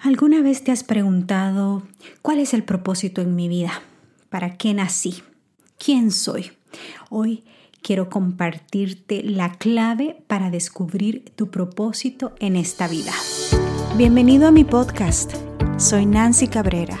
¿Alguna vez te has preguntado cuál es el propósito en mi vida? ¿Para qué nací? ¿Quién soy? Hoy quiero compartirte la clave para descubrir tu propósito en esta vida. Bienvenido a mi podcast. Soy Nancy Cabrera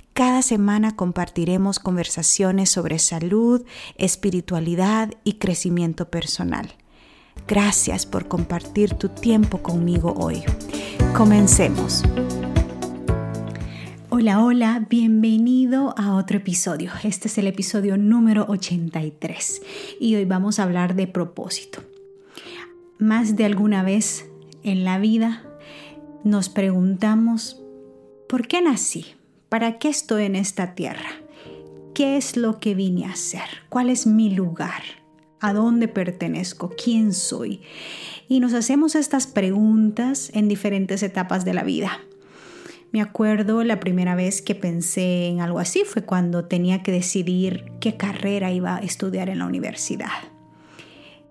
Cada semana compartiremos conversaciones sobre salud, espiritualidad y crecimiento personal. Gracias por compartir tu tiempo conmigo hoy. Comencemos. Hola, hola, bienvenido a otro episodio. Este es el episodio número 83 y hoy vamos a hablar de propósito. Más de alguna vez en la vida nos preguntamos, ¿por qué nací? ¿Para qué estoy en esta tierra? ¿Qué es lo que vine a hacer? ¿Cuál es mi lugar? ¿A dónde pertenezco? ¿Quién soy? Y nos hacemos estas preguntas en diferentes etapas de la vida. Me acuerdo la primera vez que pensé en algo así fue cuando tenía que decidir qué carrera iba a estudiar en la universidad.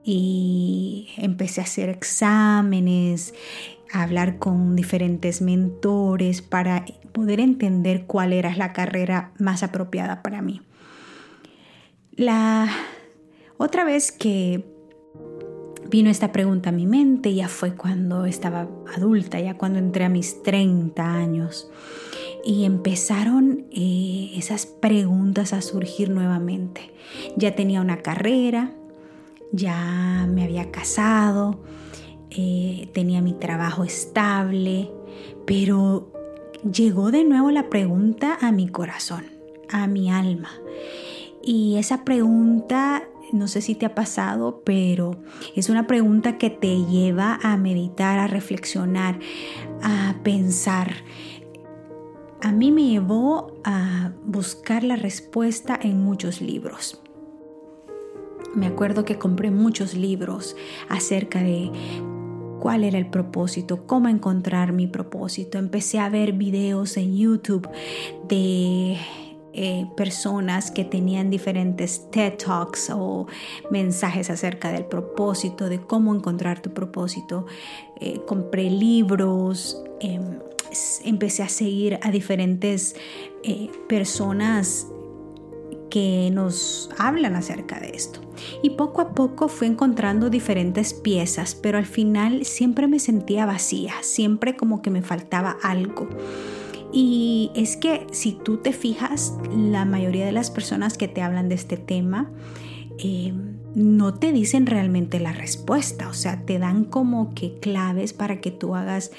Y empecé a hacer exámenes, hablar con diferentes mentores para poder entender cuál era la carrera más apropiada para mí. La otra vez que vino esta pregunta a mi mente ya fue cuando estaba adulta, ya cuando entré a mis 30 años. Y empezaron eh, esas preguntas a surgir nuevamente. Ya tenía una carrera, ya me había casado, eh, tenía mi trabajo estable, pero llegó de nuevo la pregunta a mi corazón, a mi alma. Y esa pregunta, no sé si te ha pasado, pero es una pregunta que te lleva a meditar, a reflexionar, a pensar. A mí me llevó a buscar la respuesta en muchos libros. Me acuerdo que compré muchos libros acerca de cuál era el propósito, cómo encontrar mi propósito. Empecé a ver videos en YouTube de eh, personas que tenían diferentes TED Talks o mensajes acerca del propósito, de cómo encontrar tu propósito. Eh, compré libros, em, empecé a seguir a diferentes eh, personas que nos hablan acerca de esto. Y poco a poco fui encontrando diferentes piezas, pero al final siempre me sentía vacía, siempre como que me faltaba algo. Y es que si tú te fijas, la mayoría de las personas que te hablan de este tema, eh, no te dicen realmente la respuesta, o sea, te dan como que claves para que tú hagas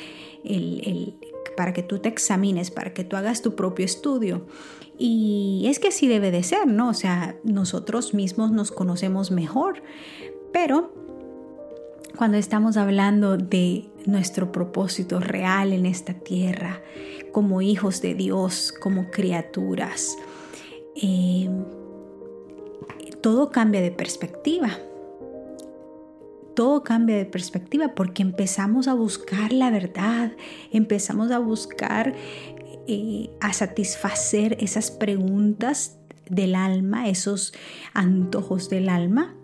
el, para que tú te examines, para que tú hagas tu propio estudio. Y es que así debe de ser, ¿no? O sea, nosotros mismos nos conocemos mejor, pero cuando estamos hablando de nuestro propósito real en esta tierra, como hijos de Dios, como criaturas, eh, todo cambia de perspectiva todo cambia de perspectiva porque empezamos a buscar la verdad, empezamos a buscar, eh, a satisfacer esas preguntas del alma, esos antojos del alma.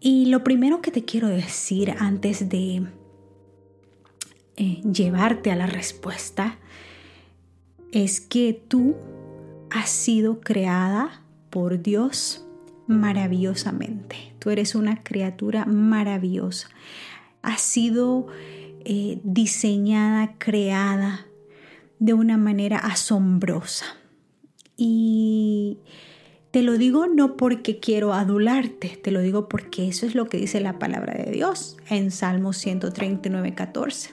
Y lo primero que te quiero decir antes de eh, llevarte a la respuesta es que tú has sido creada por Dios maravillosamente. Tú eres una criatura maravillosa. Has sido eh, diseñada, creada de una manera asombrosa. Y te lo digo no porque quiero adularte, te lo digo porque eso es lo que dice la palabra de Dios en Salmos 139, 14,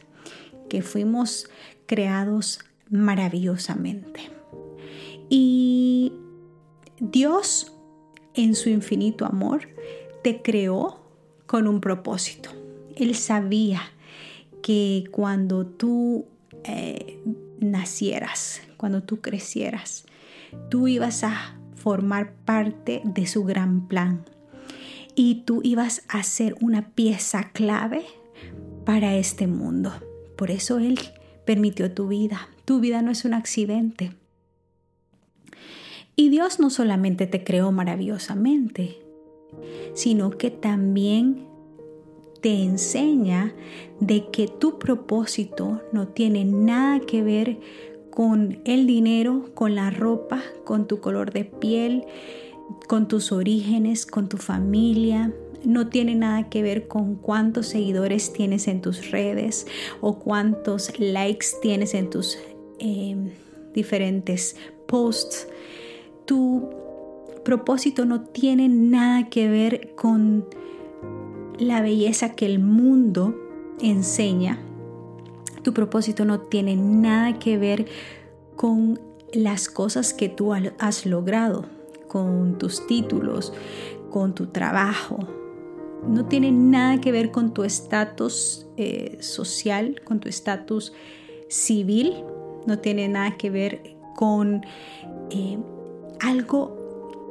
que fuimos creados maravillosamente. Y Dios en su infinito amor, te creó con un propósito. Él sabía que cuando tú eh, nacieras, cuando tú crecieras, tú ibas a formar parte de su gran plan. Y tú ibas a ser una pieza clave para este mundo. Por eso Él permitió tu vida. Tu vida no es un accidente. Y Dios no solamente te creó maravillosamente, sino que también te enseña de que tu propósito no tiene nada que ver con el dinero, con la ropa, con tu color de piel, con tus orígenes, con tu familia. No tiene nada que ver con cuántos seguidores tienes en tus redes o cuántos likes tienes en tus eh, diferentes posts. Tu propósito no tiene nada que ver con la belleza que el mundo enseña. Tu propósito no tiene nada que ver con las cosas que tú has logrado, con tus títulos, con tu trabajo. No tiene nada que ver con tu estatus eh, social, con tu estatus civil. No tiene nada que ver con eh, algo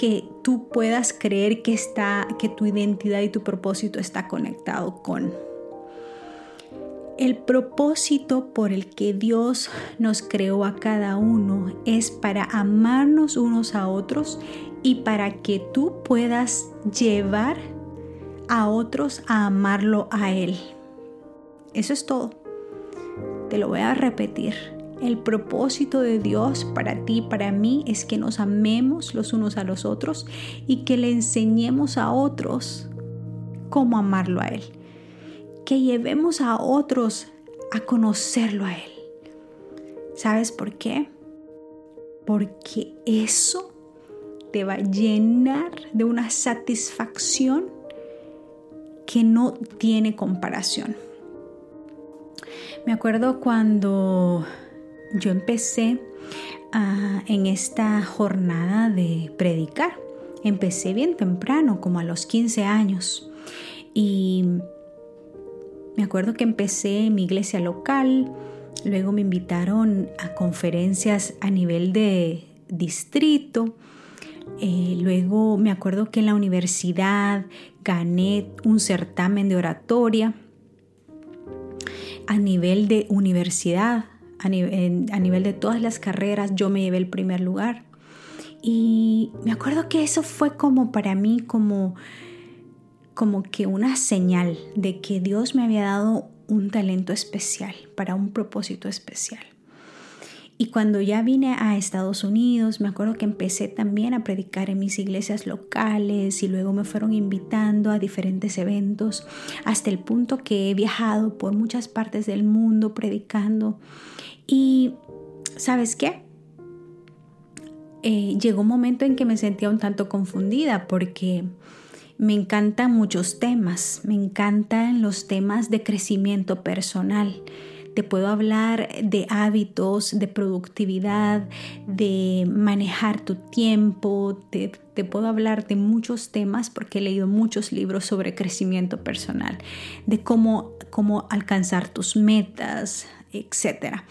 que tú puedas creer que está, que tu identidad y tu propósito está conectado con. El propósito por el que Dios nos creó a cada uno es para amarnos unos a otros y para que tú puedas llevar a otros a amarlo a Él. Eso es todo. Te lo voy a repetir. El propósito de Dios para ti, para mí, es que nos amemos los unos a los otros y que le enseñemos a otros cómo amarlo a Él. Que llevemos a otros a conocerlo a Él. ¿Sabes por qué? Porque eso te va a llenar de una satisfacción que no tiene comparación. Me acuerdo cuando yo empecé ah, en esta jornada de predicar. Empecé bien temprano, como a los 15 años. Y me acuerdo que empecé en mi iglesia local, luego me invitaron a conferencias a nivel de distrito. Eh, luego me acuerdo que en la universidad gané un certamen de oratoria a nivel de universidad a nivel, de todas las carreras, yo me llevé el primer lugar. Y me acuerdo que eso fue como para mí como, como que una señal de que Dios me había dado un talento especial, para un propósito especial. Y cuando ya vine a Estados Unidos, me acuerdo que empecé también a predicar en mis iglesias locales y luego me fueron invitando a diferentes eventos hasta el punto que he viajado por muchas partes del mundo predicando. Y ¿sabes qué? Eh, llegó un momento en que me sentía un tanto confundida porque me encantan muchos temas, me encantan los temas de crecimiento personal te puedo hablar de hábitos, de productividad, de manejar tu tiempo, te, puedo hablar de muchos temas porque he leído muchos libros sobre crecimiento personal, de cómo, cómo alcanzar tus metas, etcétera,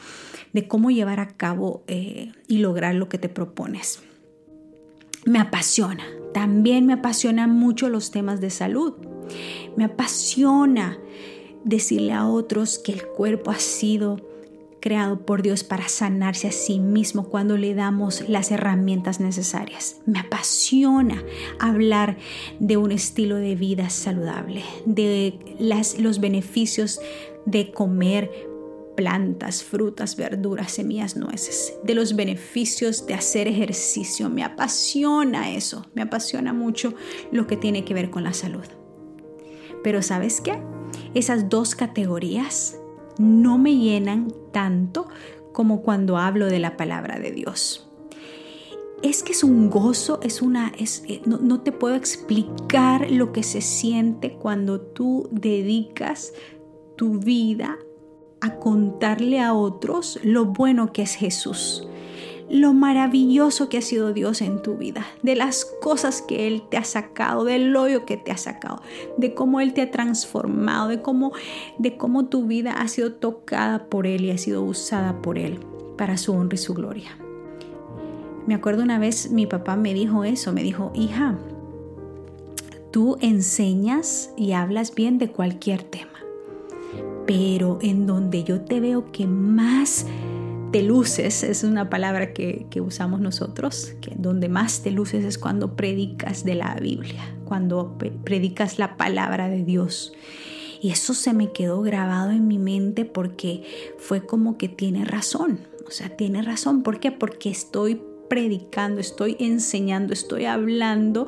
de cómo llevar a cabo eh, y lograr lo que te propones. Me apasiona, también me apasiona mucho los temas de salud. Me apasiona decirle a otros que el cuerpo ha sido creado por Dios para sanarse a sí mismo cuando le damos las herramientas necesarias. Me apasiona hablar de un estilo de vida saludable, de las, los beneficios de comer plantas, frutas, verduras, semillas, nueces, de los beneficios de hacer ejercicio. Me apasiona eso, me apasiona mucho lo que tiene que ver con la salud. Pero ¿sabes qué? Esas dos categorías no me llenan tanto como cuando hablo de la palabra de Dios. Es que es un gozo, es una, es, eh, no, no te puedo explicar lo que se siente cuando tú dedicas tu vida a contarle a otros lo bueno que es Jesús lo maravilloso que ha sido Dios en tu vida, de las cosas que Él te ha sacado, del hoyo que te ha sacado, de cómo Él te ha transformado, de cómo, de cómo tu vida ha sido tocada por Él y ha sido usada por Él para su honra y su gloria. Me acuerdo una vez mi papá me dijo eso, me dijo, hija, tú enseñas y hablas bien de cualquier tema, pero en donde yo te veo que más te luces, es una palabra que, usamos nosotros, que donde más te luces es cuando predicas de la Biblia, cuando predicas la palabra de Dios. Y eso se me quedó grabado en mi mente porque fue como que tiene razón. O sea, tiene razón. ¿Por qué? Porque estoy predicando, estoy enseñando, estoy hablando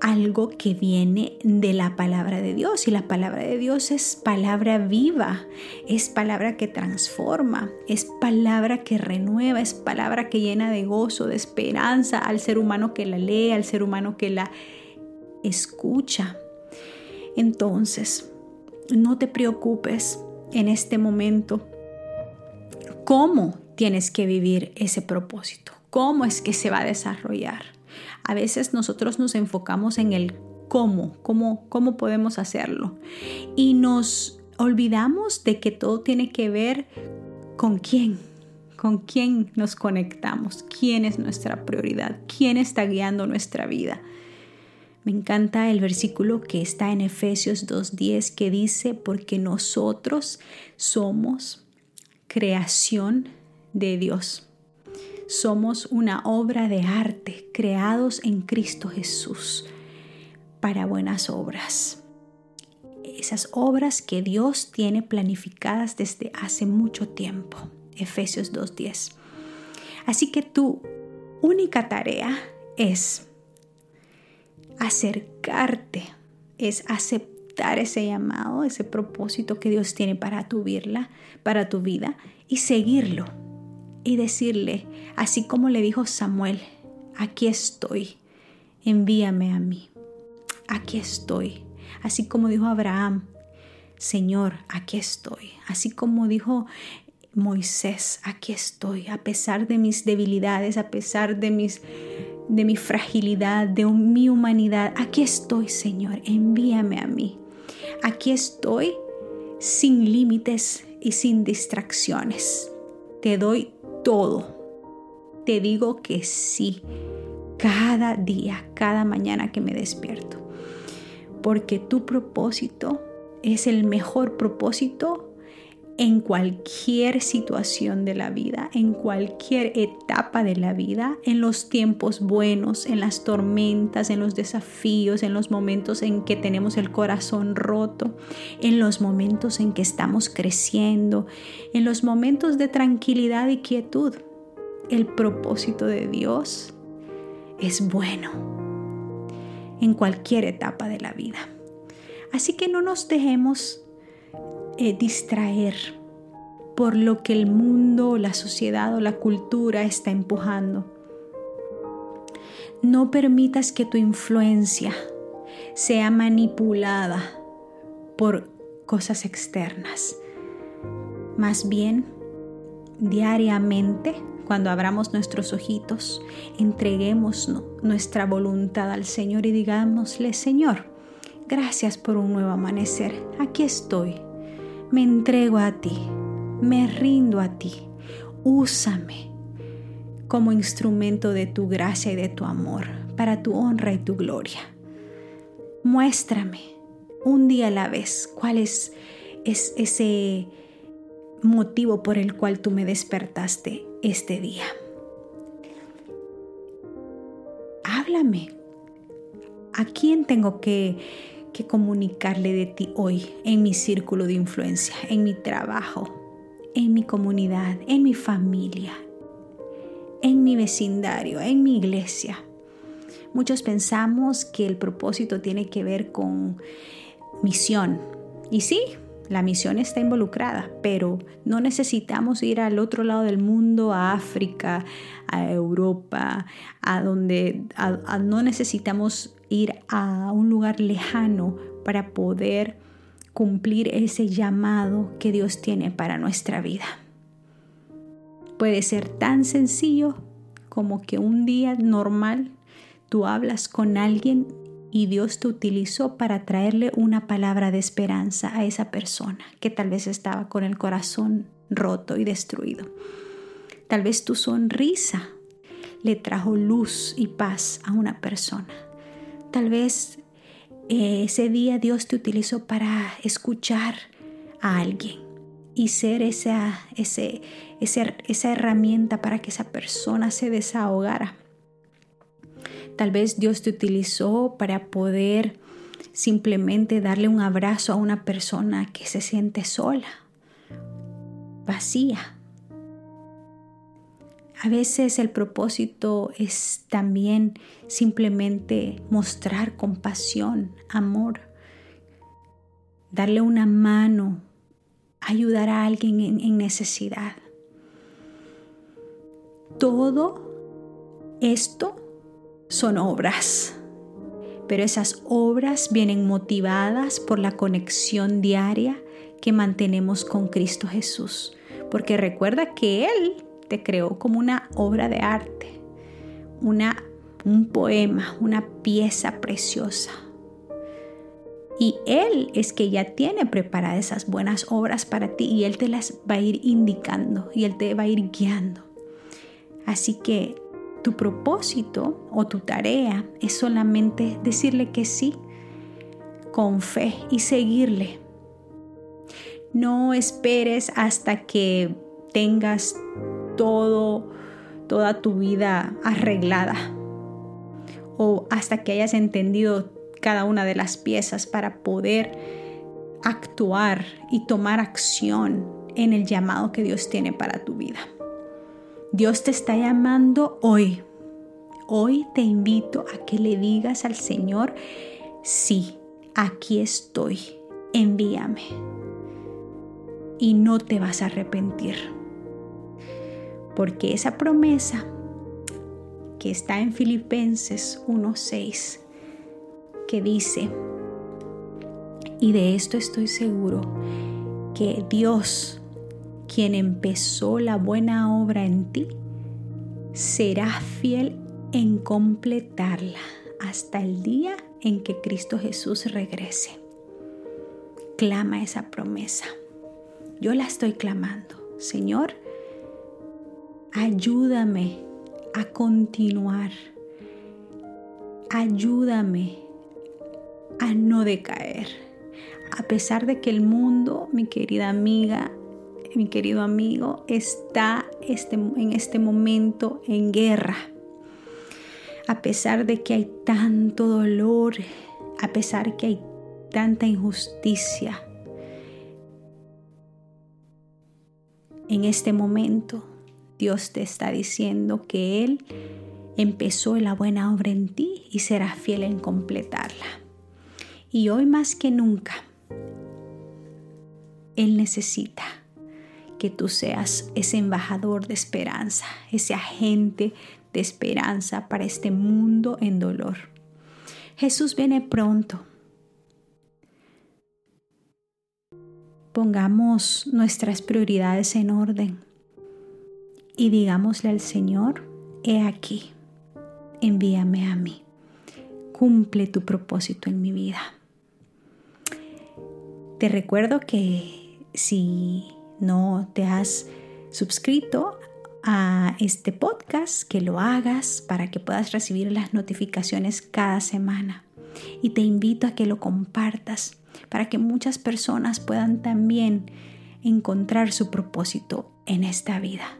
algo que viene de la palabra de Dios. Y la palabra de Dios es palabra viva, es palabra que transforma, es palabra que renueva, es palabra que llena de gozo, de esperanza al ser humano que la lee, al ser humano que la escucha. Entonces, no te preocupes en este momento. Cómo tienes que vivir ese propósito, cómo es que se va a desarrollar a veces nosotros nos enfocamos en el cómo, cómo, cómo podemos hacerlo. Y nos olvidamos de que todo tiene que ver con quién, con quién nos conectamos, quién es nuestra prioridad, quién está guiando nuestra vida. Me encanta el versículo que está en Efesios 2.10 que dice, porque nosotros somos creación de Dios somos una obra de arte creados en Cristo Jesús para buenas obras. Esas obras que Dios tiene planificadas desde hace mucho tiempo. Efesios 2.10. Así que tu única tarea es acercarte, es aceptar ese llamado, ese propósito que Dios tiene para tu vida, para tu vida y seguirlo y decirle, así como le dijo Samuel, aquí estoy, envíame a mí, aquí estoy, así como dijo Abraham, Señor, aquí estoy, así como dijo Moisés, aquí estoy, a pesar de mis debilidades, a pesar de mis de mi fragilidad, de mi humanidad, aquí estoy, Señor, envíame a mí. Aquí estoy sin límites y sin distracciones. Te doy todo. Te digo que sí, cada día, cada mañana que me despierto. Porque tu propósito es el mejor propósito en cualquier situación de la vida, en cualquier etapa de la vida, en los tiempos buenos, en las tormentas, en los desafíos, en los momentos en que tenemos el corazón roto, en los momentos en que estamos creciendo, en los momentos de tranquilidad y quietud. El propósito de Dios es bueno en cualquier etapa de la vida. Así que no nos dejemos eh, distraer por lo que el mundo, la sociedad o la cultura está empujando. No permitas que tu influencia sea manipulada por cosas externas. Más bien, diariamente, cuando abramos nuestros ojitos, entreguemos nuestra voluntad al Señor y digámosle, Señor, gracias por un nuevo amanecer. Aquí estoy me entrego a ti, me rindo a ti, úsame como instrumento de tu gracia y de tu amor, para tu honra y tu gloria. Muéstrame un día a la vez cuál es, es ese motivo por el cual tú me despertaste este día. Háblame. ¿A quién tengo que comunicarle de ti hoy en mi círculo de influencia, en mi trabajo, en mi comunidad, en mi familia, en mi vecindario, en mi iglesia. Muchos pensamos que el propósito tiene que ver con misión. Y sí, la misión está involucrada, pero no necesitamos ir al otro lado del mundo, a África, a Europa, a donde no necesitamos ir a un lugar lejano para poder cumplir ese llamado que Dios tiene para nuestra vida. Puede ser tan sencillo como que un día normal tú hablas con alguien y Dios te utilizó para traerle una palabra de esperanza a esa persona que tal vez estaba con el corazón roto y destruido. Tal vez tu sonrisa le trajo luz y paz a una persona. Tal vez eh, ese día Dios te utilizó para escuchar a alguien y ser esa, esa herramienta para que esa persona se desahogara. Tal vez Dios te utilizó para poder simplemente darle un abrazo a una persona que se siente sola, vacía. A veces el propósito es también simplemente mostrar compasión, amor, darle una mano, ayudar a alguien en, necesidad. Todo esto son obras, pero esas obras vienen motivadas por la conexión diaria que mantenemos con Cristo Jesús, porque recuerda que Él te creó como una obra de arte, una, un poema, una pieza preciosa. Y Él es que ya tiene preparadas esas buenas obras para ti y Él te las va a ir indicando y Él te va a ir guiando. Así que tu propósito o tu tarea es solamente decirle que sí con fe y seguirle. No esperes hasta que tengas todo, toda tu vida arreglada o hasta que hayas entendido cada una de las piezas para poder actuar y tomar acción en el llamado que Dios tiene para tu vida. Dios te está llamando hoy. Hoy te invito a que le digas al Señor, sí, aquí estoy, envíame. Y no te vas a arrepentir porque esa promesa que está en Filipenses 1.6, que dice, y de esto estoy seguro, que Dios, quien empezó la buena obra en ti, será fiel en completarla hasta el día en que Cristo Jesús regrese. Clama esa promesa. Yo la estoy clamando. Señor, Ayúdame a continuar. Ayúdame a no decaer. A pesar de que el mundo, mi querida amiga, mi querido amigo, está este, en este momento en guerra. A pesar de que hay tanto dolor, a pesar que hay tanta injusticia, en este momento Dios te está diciendo que Él empezó la buena obra en ti y será fiel en completarla. Y hoy más que nunca, Él necesita que tú seas ese embajador de esperanza, ese agente de esperanza para este mundo en dolor. Jesús viene pronto. Pongamos nuestras prioridades en orden y digámosle al Señor, he aquí, envíame a mí, cumple tu propósito en mi vida. Te recuerdo que si no te has suscrito a este podcast, que lo hagas para que puedas recibir las notificaciones cada semana. Y te invito a que lo compartas para que muchas personas puedan también encontrar su propósito en esta vida.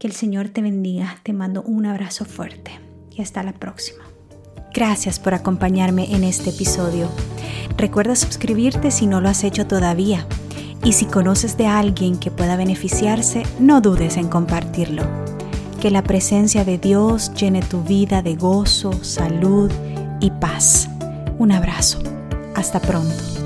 Que el Señor te bendiga. Te mando un abrazo fuerte y hasta la próxima. Gracias por acompañarme en este episodio. Recuerda suscribirte si no lo has hecho todavía. Y si conoces de alguien que pueda beneficiarse, no dudes en compartirlo. Que la presencia de Dios llene tu vida de gozo, salud y paz. Un abrazo. Hasta pronto.